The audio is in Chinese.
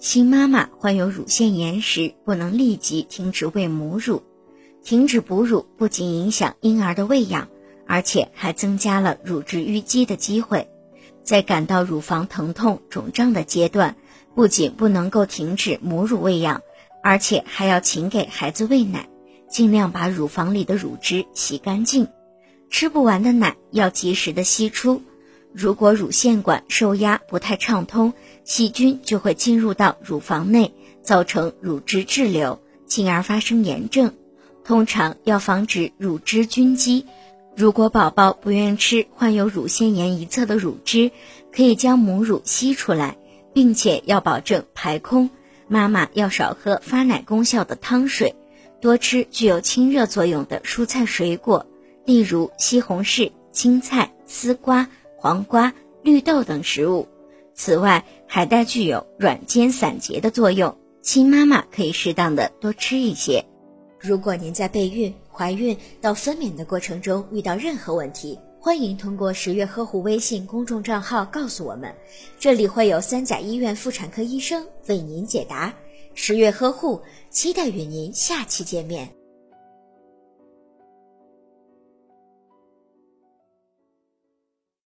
新妈妈患有乳腺炎时，不能立即停止喂母乳。停止哺乳不仅影响婴儿的喂养，而且还增加了乳汁淤积的机会。在感到乳房疼痛、肿胀的阶段，不仅不能够停止母乳喂养，而且还要勤给孩子喂奶，尽量把乳房里的乳汁洗干净。吃不完的奶要及时的吸出。如果乳腺管受压不太畅通，细菌就会进入到乳房内，造成乳汁滞留，进而发生炎症。通常要防止乳汁菌积。如果宝宝不愿吃患有乳腺炎一侧的乳汁，可以将母乳吸出来，并且要保证排空。妈妈要少喝发奶功效的汤水，多吃具有清热作用的蔬菜水果，例如西红柿、青菜、丝瓜。黄瓜、绿豆等食物。此外，海带具有软坚散结的作用，新妈妈可以适当的多吃一些。如果您在备孕、怀孕到分娩的过程中遇到任何问题，欢迎通过十月呵护微信公众账号告诉我们，这里会有三甲医院妇产科医生为您解答。十月呵护，期待与您下期见面。